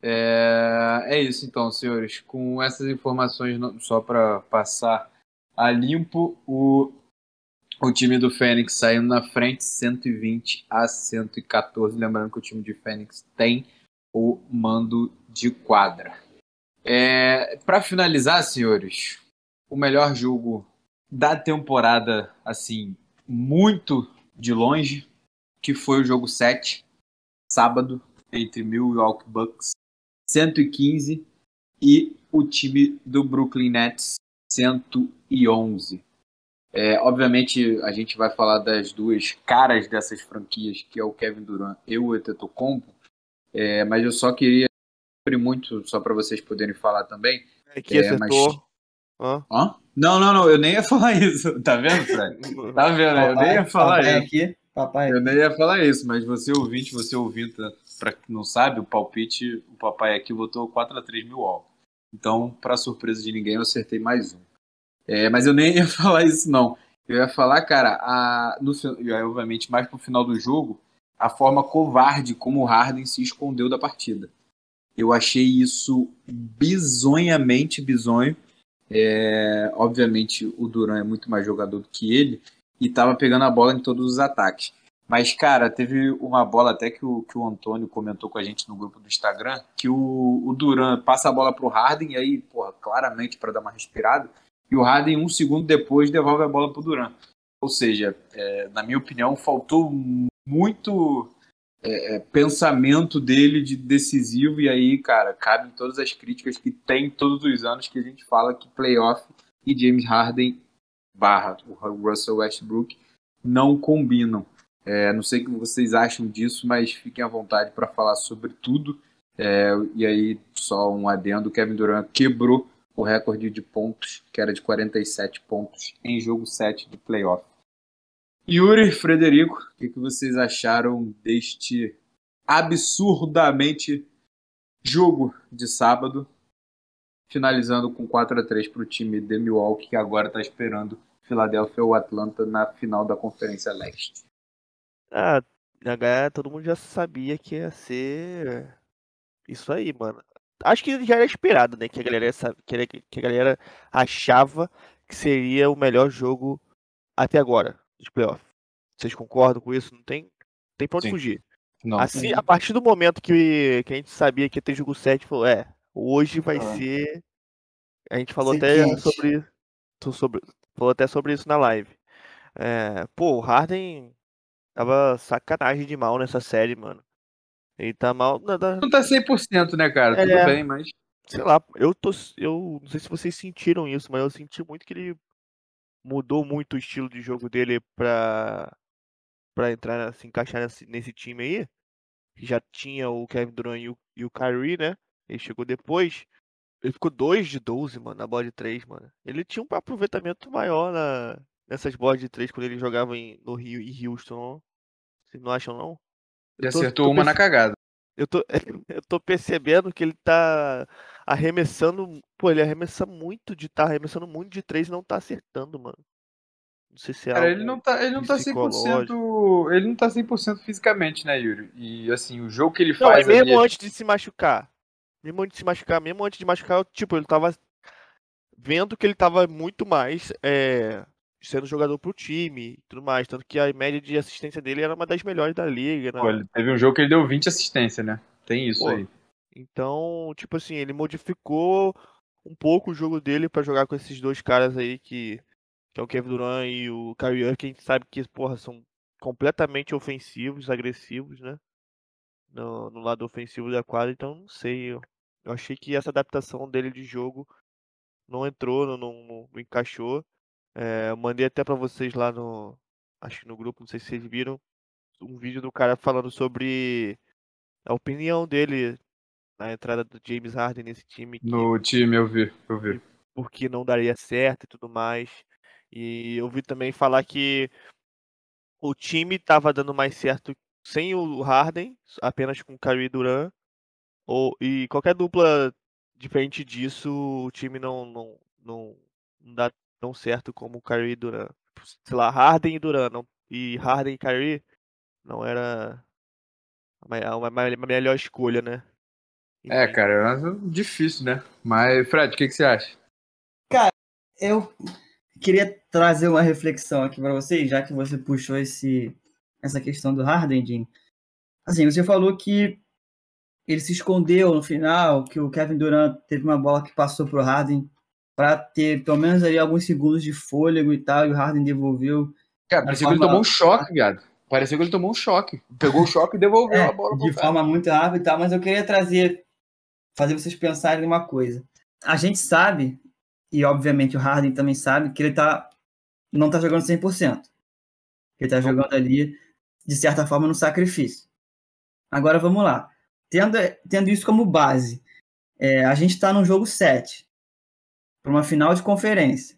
É, é isso então, senhores. Com essas informações, só para passar a limpo, o, o time do Fênix saindo na frente 120 a 114. Lembrando que o time de Fênix tem o mando de quadra. É, para finalizar, senhores, o melhor jogo da temporada, assim, muito de longe, que foi o jogo 7, sábado, entre Milwaukee Bucks 115 e o time do Brooklyn Nets 111. É, obviamente a gente vai falar das duas caras dessas franquias, que é o Kevin Durant e o Antetokounmpo, é, mas eu só queria abrir muito só para vocês poderem falar também. Que É, mas- acertou. Hã? Hã? Não, não, não, eu nem ia falar [LAUGHS] isso. Tá vendo, Fred? [LAUGHS] Tá vendo? Eu nem ia falar isso. aqui. Papai. Eu nem ia falar isso, mas você ouvinte, você ouvinte, pra quem não sabe, o palpite, o papai aqui votou 4x3 mil all. Então, pra surpresa de ninguém, eu acertei mais um. É, mas eu nem ia [LAUGHS] falar isso, não. Eu ia falar, cara, a, no, e aí, obviamente, mais pro final do jogo, a forma covarde como o Harden se escondeu da partida. Eu achei isso bizonhamente bizonho. É, obviamente, o Duran é muito mais jogador do que ele e tava pegando a bola em todos os ataques. Mas, cara, teve uma bola até que o, que o Antônio comentou com a gente no grupo do Instagram, que o, o Duran passa a bola pro Harden, e aí, porra, claramente para dar uma respirada, e o Harden, um segundo depois, devolve a bola pro Duran. Ou seja, é, na minha opinião, faltou muito é, é, pensamento dele de decisivo, e aí, cara, cabem todas as críticas que tem todos os anos que a gente fala que playoff e James Harden barra o Russell Westbrook não combinam. É, não sei o que vocês acham disso, mas fiquem à vontade para falar sobre tudo. É, e aí, só um adendo: Kevin Durant quebrou o recorde de pontos, que era de 47 pontos, em jogo 7 de playoff. Yuri, Frederico, o que, que vocês acharam deste absurdamente jogo de sábado? Finalizando com 4 a 3 para o time de Milwaukee, que agora está esperando Philadelphia ou Atlanta na final da Conferência Leste. Ah, a todo mundo já sabia que ia ser isso aí, mano. Acho que já era esperado, né? Que a galera, que a galera achava que seria o melhor jogo até agora, de playoff. Vocês concordam com isso? Não tem, tem pra onde Sim. fugir. Não, Assim, a partir do momento que, que a gente sabia que ia ter jogo 7, falou, é, hoje vai Ah. ser. A gente falou até sobre, sobre. Falou até sobre isso na live. É, pô, o Harden tava sacanagem de mal nessa série, mano. Ele tá mal. na- na- não tá 100%, né, cara? Tudo É. bem, mas sei lá, eu tô. Eu não sei se vocês sentiram isso, mas eu senti muito que ele mudou muito o estilo de jogo dele pra, pra entrar, se encaixar nesse, nesse time aí. Que já tinha o Kevin Durant e o, e o Kyrie, né? Ele chegou depois. Ele ficou 2 de 12, mano, na bola de 3, mano. Ele tinha um aproveitamento maior na, nessas bolas de 3 quando ele jogava em, no Rio e Houston. não? Vocês não acham, não? ele Eu tô- acertou tô uma na perce- cagada. eu tô, [LAUGHS] eu tô percebendo que ele tá arremessando. Pô, ele arremessa muito de. Tá arremessando muito de três e não tá acertando, mano. Não sei se é Cara, ele não tá, ele não tá 100%, ele não tá 100% fisicamente, né, Yuri? E assim, o jogo que ele Não, é faz mesmo ali, antes de se machucar. Mesmo antes de se machucar, mesmo antes de machucar, tipo, ele tava vendo que ele tava muito mais é, sendo jogador pro time e tudo mais. Tanto que a média de assistência dele era uma das melhores da liga, né? pô, ele teve um jogo que ele deu 20 assistência, né? Tem isso Pô, aí. Então, tipo assim, ele modificou um pouco o jogo dele pra jogar com esses dois caras aí que, que é o Kevin Durant e o Kyrie Irving, que a gente sabe que, porra, são completamente ofensivos, agressivos, né? No, no lado ofensivo da quadra, então não sei. Eu, eu achei que essa adaptação dele de jogo não entrou, não, não, não encaixou. É, eu mandei até pra vocês lá no. Acho que no grupo, não sei se vocês viram, um vídeo do cara falando sobre a opinião dele na entrada do James Harden nesse time que No time eu vi, eu vi. porque não daria certo e tudo mais. E eu vi também falar que o time estava dando mais certo sem o Harden, apenas com o Kyrie Durant. Ou, e qualquer dupla diferente disso, o time não, não, não, não dá tão certo como o Kyrie e Durant. Sei lá, Harden e Durant. Não, e Harden e Kyrie não era a melhor escolha, né? É, cara, é difícil, né? Mas, Fred, o que, que você acha? Eu queria trazer uma reflexão aqui para vocês, já que você puxou esse, essa questão do Harden, Jim. Assim, você falou que ele se escondeu no final, que o Kevin Durant teve uma bola que passou pro Harden para ter pelo menos ali alguns segundos de fôlego e tal, e o Harden devolveu Cara, De parecia que ele forma- tomou um choque, viado. Parecia que ele tomou um choque. Pegou o choque e devolveu É, a bola de cara. forma muito rápida e tal, mas eu queria trazer, fazer vocês pensarem numa coisa. A gente sabe, e obviamente o Harden também sabe, que ele tá, não tá jogando 100%. Que ele tá jogando ali, de certa forma, no sacrifício. Agora vamos lá. Tendo, tendo isso como base, é, a gente tá num jogo 7, para uma final de conferência.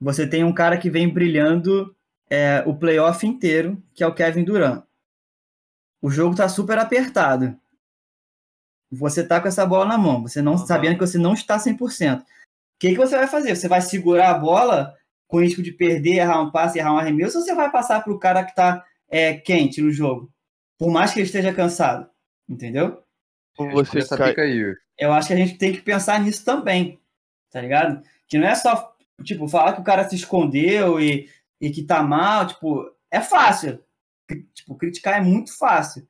Você tem um cara que vem brilhando é, o playoff inteiro, que é o Kevin Durant. O jogo tá super apertado. Você tá com essa bola na mão, você não Uhum. sabendo que você não está 100%. O que, que você vai fazer? Você vai segurar a bola com risco de perder, errar um passe, errar um arremesso, ou você vai passar para o cara que tá é, quente no jogo? Por mais que ele esteja cansado. Entendeu? Como você Essa cai... aí. eu acho que a gente tem que pensar nisso também, tá ligado? Que não é só, tipo, falar que o cara se escondeu e, e que tá mal, tipo, é fácil. Tipo, criticar é muito fácil.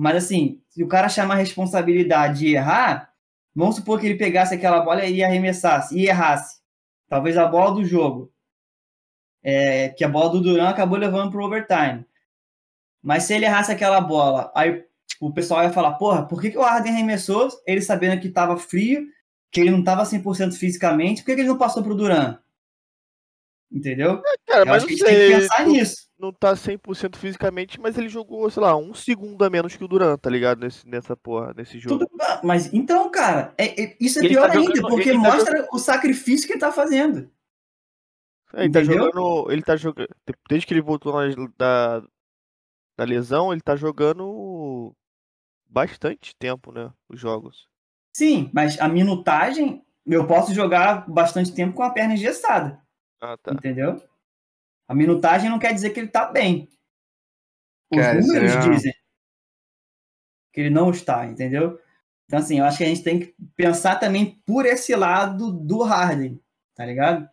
Mas, assim, se o cara chama a responsabilidade de errar, vamos supor que ele pegasse aquela bola e arremessasse, e errasse. Talvez a bola do jogo. É, que a bola do Duran acabou levando pro overtime. Mas se ele errasse aquela bola, aí tipo, o pessoal ia falar, porra, por que, que o Harden arremessou, ele sabendo que tava frio, que ele não tava 100% fisicamente, por que, que ele não passou pro Duran? Entendeu? Cara, Eu mas acho que não a gente tem que pensar não, nisso. não tá 100% fisicamente, mas ele jogou, sei lá, um segundo a menos que o Durant, tá ligado? Nesse, nessa porra, nesse jogo. Tudo, mas então, cara, é- é- isso é Ele pior tá ainda, jogando- porque ele tá mostra o sacrifício que ele tá fazendo. É, ele tá jogando. Ele tá jogando. Desde que ele voltou na- da, da lesão, ele tá jogando bastante tempo, né? Os jogos. Sim, mas a minutagem, eu posso jogar bastante tempo com a perna engessada, Ah, tá. entendeu? A minutagem não quer dizer que ele tá bem. Os Cara, números é- dizem que ele não está, entendeu? Então, assim, eu acho que a gente tem que pensar também por esse lado do Harden, tá ligado?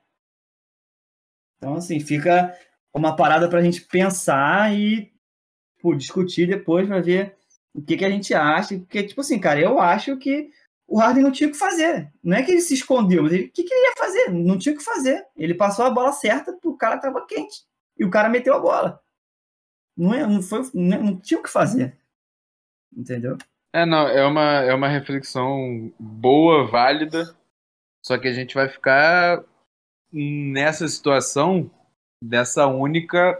Então, assim, fica uma parada pra gente pensar e pô, discutir depois pra ver o que, que a gente acha. Porque, tipo assim, cara, eu acho que o Harden não tinha o que fazer. Não é que ele se escondeu, mas o que, que ele ia fazer? Não tinha o que fazer. Ele passou a bola certa pro cara que tava quente. E o cara meteu a bola. Não, é, não, foi, não, não tinha o que fazer. Entendeu? É, não, é uma, é uma reflexão boa, válida, só que a gente vai ficar nessa situação dessa única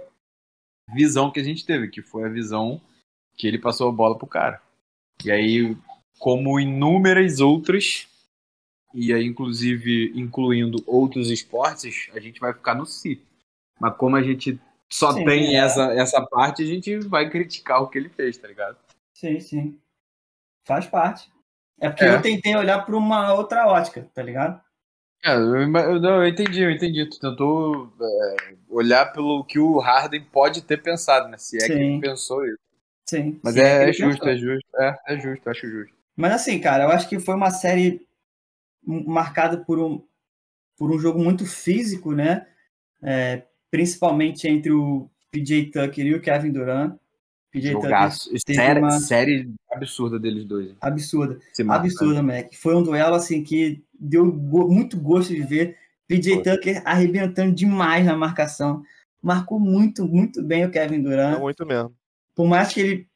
visão que a gente teve, que foi a visão que ele passou a bola pro cara. E aí, como inúmeras outras, e aí inclusive incluindo outros esportes, a gente vai ficar no si. Mas como a gente só Sim, tem é. essa, essa parte, a gente vai criticar o que ele fez, tá ligado? Sim, sim. Faz parte. É porque É. eu tentei olhar para uma outra ótica, tá ligado? É, eu, não, eu entendi, eu entendi. Tu tentou é, olhar pelo que o Harden pode ter pensado, né? Se é que Sim. ele pensou isso. Sim. Mas que é, ele é justo, pensou. é justo. É, é justo, acho justo. Mas assim, cara, eu acho que foi uma série marcada por um, por um jogo muito físico, né? É, principalmente entre o PJ Tucker e o Kevin Durant. PJ Jogaço. Tucker Série, uma- série absurda deles dois. absurda. Mata, Absurda, moleque. Foi um duelo assim que deu go- muito gosto de ver. PJ Foi. Tucker arrebentando demais na marcação. Marcou muito, muito bem o Kevin É Durant. muito mesmo. Por mais que ele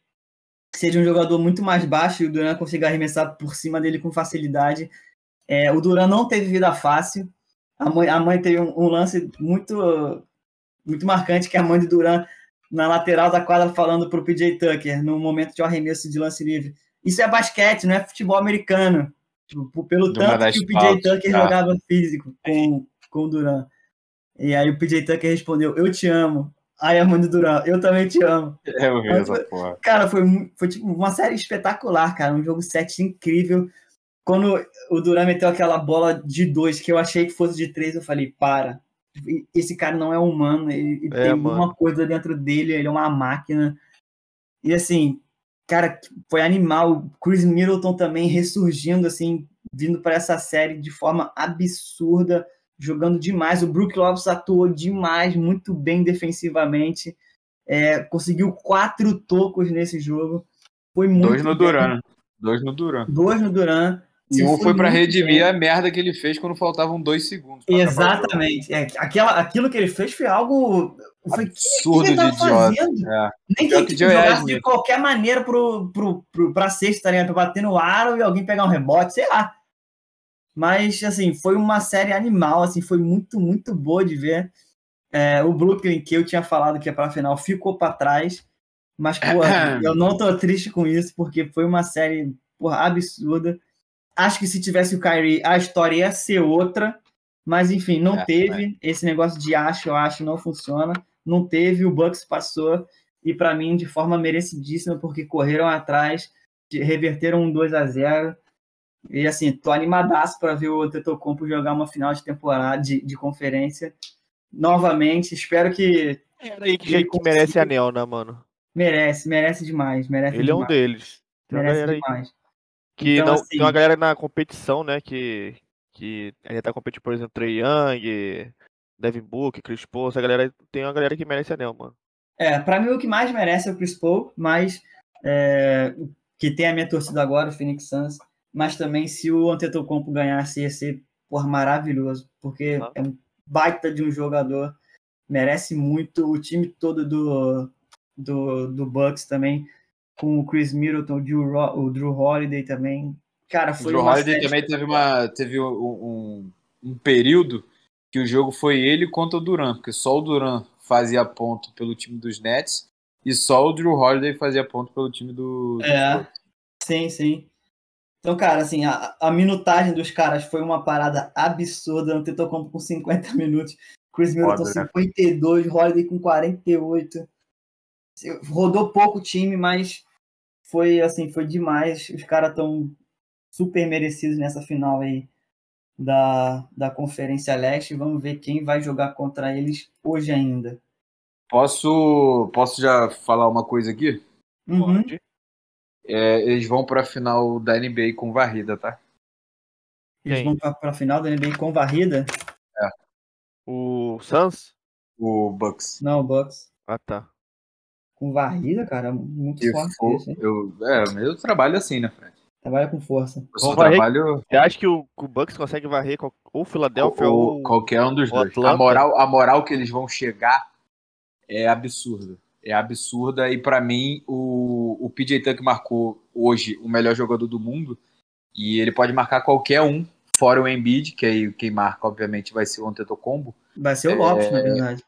seja um jogador muito mais baixo e o Durant consiga arremessar por cima dele com facilidade, é, o Durant não teve vida fácil. A mãe, a mãe teve um, um lance muito, muito marcante, que é a mãe do Durant na lateral da quadra falando pro PJ Tucker no momento de um arremesso de lance livre. Isso é basquete, não é futebol americano. Tipo, pelo tanto das que o PJ faltas, Tucker tá. jogava físico com, com o Durant. E aí o PJ Tucker respondeu, eu te amo. Aí a mãe do Durant, eu também te amo. É, eu vi Mas essa porra. Cara, foi, foi tipo uma série espetacular, cara. Um jogo 7 incrível. Quando o Duran meteu aquela bola de dois que eu achei que fosse de três, eu falei, para. Esse cara não é humano, ele, ele É, tem mano. alguma coisa dentro dele, ele é uma máquina. E assim, cara, foi animal. O Chris Middleton também ressurgindo, assim, vindo para essa série de forma absurda, jogando demais. O Brook Lopes atuou demais, muito bem defensivamente. É, conseguiu quatro tocos nesse jogo. Foi muito Dois no bem. Duran? Dois no Duran. Dois no Duran. E um foi pra muito redimir bem. a merda que ele fez quando faltavam dois segundos. Exatamente. É, aquela, aquilo que ele fez foi algo. Foi, que, Absurdo que ele de tava fazendo? É. Nem que, que jogasse de qualquer maneira pro, pro, pro, pra sexta, tá ligado? Pra bater no aro e alguém pegar um rebote, sei lá. Mas, assim, foi uma série animal, assim, foi muito, muito boa de ver. É, o Brooklyn, que eu tinha falado que ia pra final, ficou pra trás. Mas, pô, [LAUGHS] eu não tô triste com isso, porque foi uma série, porra, absurda. Acho que se tivesse o Kyrie, a história ia ser outra. Mas, enfim, não É, teve. Esse negócio de acho, eu acho, não funciona. não teve, o Bucks passou, e para mim de forma merecidíssima, porque correram atrás, reverteram um 2 a 0 e assim, tô animadaço para ver o Antetokounmpo jogar uma final de temporada de, de conferência novamente. Espero que era aí que, que merece anel, né, mano? Merece, merece demais, merece Ele demais. é um deles. Tem merece demais. Que então, não, assim, tem uma galera na competição, né, que que ainda tá competindo, por exemplo, Trey Young, Devin Book, Chris Paul, essa galera tem uma galera que merece anel, mano. É, pra mim o que mais merece é o Chris Paul, mas é, que tem a minha torcida agora, o Phoenix Suns, mas também se o Antetokounmpo ganhasse ia ser por maravilhoso, porque ah. é um baita de um jogador, merece muito, o time todo do, do, do Bucks também, com o Chris Middleton, o Drew, o Drew Holiday também, cara, foi O Drew Holiday também teve, uma, teve um, um, um período que o jogo foi ele contra o Duran, porque só o Duran fazia ponto pelo time dos Nets e só o Drew Holiday fazia ponto pelo time do. do é, sim, sim. Então, cara, assim, a, a, minutagem dos caras foi uma parada absurda. Não tentou como com 50 minutos. Chris Middleton Foda, 52, né? Holiday com 48. Rodou pouco o time, mas foi assim, foi demais. Os caras estão super merecidos nessa final aí da, da Conferência Leste. Vamos ver quem vai jogar contra eles hoje ainda. Posso, posso já falar uma coisa aqui? Uhum. É, eles vão para a final da NBA com varrida, tá? Eles Quem? vão para a final da NBA com varrida? É. O Suns? O Bucks. Não, o Bucks. Ah, tá. Com varrida, cara, muito eu forte. For, isso, eu, é, eu trabalho assim, né, Fred? Trabalha com força. Eu só trabalho... Você acha que o, o Bucks consegue varrer ou Philadelphia ou, ou qualquer um dos dois? A moral, a moral que eles vão chegar é absurda é absurda. E para mim, o, o PJ Tucker marcou hoje o melhor jogador do mundo. E ele pode marcar qualquer um, fora o Embiid, que aí quem marca, obviamente, vai ser o Antetokounmpo. Vai ser o Lopes, é, na verdade.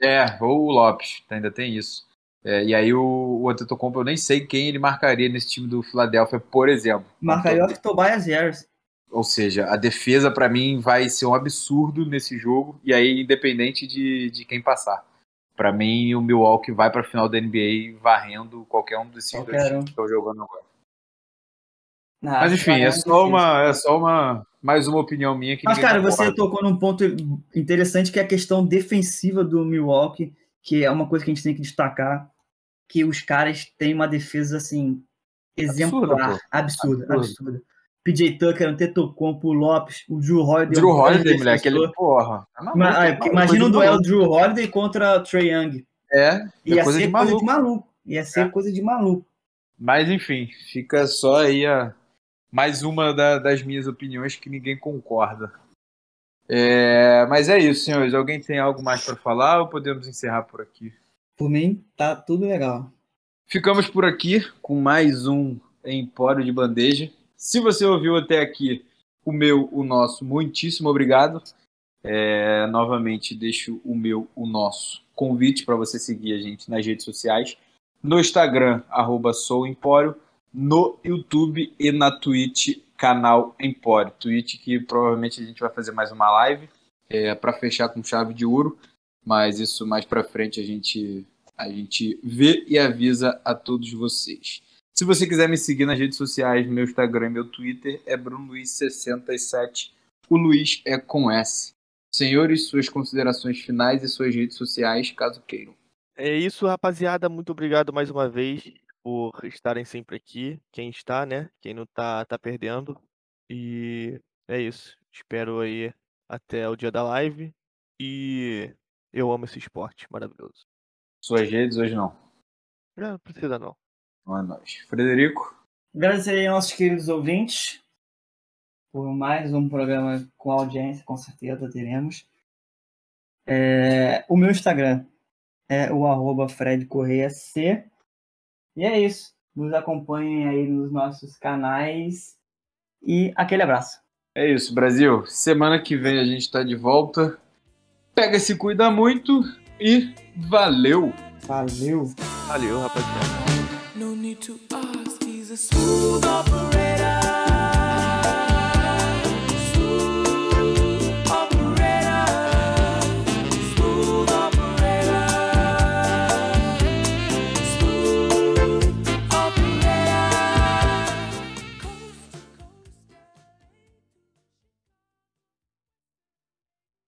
É, ou o Lopes, ainda tem isso. É, e aí o, o Antetokounmpo, eu nem sei quem ele marcaria nesse time do Philadelphia, por exemplo. Marcaria o Tobias Harris. Ou seja, a defesa para mim vai ser um absurdo nesse jogo, e aí independente de, de quem passar. Para mim, o Milwaukee vai para a final da NBA varrendo qualquer um desses qualquer dois times que estão jogando agora. Não, Mas enfim, é só uma, é só uma mais uma opinião minha que Mas cara, você tocou num ponto interessante que é a questão defensiva do Milwaukee, que é uma coisa que a gente tem que destacar, que os caras têm uma defesa assim exemplar, absurda, absurda. absurda. PJ Tucker, Antetokounmpo, o Lopes, o Drew Holiday. Drew Holiday, moleque, aquele porra. É maluco, Mas, é imagina um duelo Drew Holiday contra Trey Young. É, é Ia coisa ser de coisa de maluco. Ia ser é. coisa de maluco. Mas enfim, fica só aí a mais uma da, das minhas opiniões que ninguém concorda. É, mas é isso, senhores. Alguém tem algo mais para falar ou podemos encerrar por aqui? Por mim, tá tudo legal. Ficamos por aqui com mais um Empório de Bandeja. Se você ouviu até aqui, o meu, o nosso, muitíssimo obrigado. É, novamente, deixo o meu, o nosso convite para você seguir a gente nas redes sociais. No Instagram, arroba souempório. No YouTube e na Twitch, canal Empório. Twitch que provavelmente a gente vai fazer mais uma live é, para fechar com chave de ouro. Mas isso mais para frente a gente, a gente vê e avisa a todos vocês. Se você quiser me seguir nas redes sociais, meu Instagram e meu Twitter é BrunoLuiz67. O Luiz é com S. Senhores, suas considerações finais e suas redes sociais, caso queiram. É isso, rapaziada. Muito obrigado mais uma vez por estarem sempre aqui. Quem está, né? Quem não tá, tá perdendo. E é isso. Espero aí até o dia da live. E eu amo esse esporte maravilhoso. Suas redes hoje não? Não, não precisa não. Não é nóis. Frederico? Agradecer aí aos nossos queridos ouvintes por mais um programa com audiência, com certeza teremos. É, o meu Instagram é o arroba Fred Correia C. E é isso. Nos acompanhem aí nos nossos canais. E aquele abraço. É isso, Brasil. Semana que vem a gente está de volta. Pega se cuida muito e valeu! Valeu! Valeu, rapaziada. No need to ask, he's a smooth operator.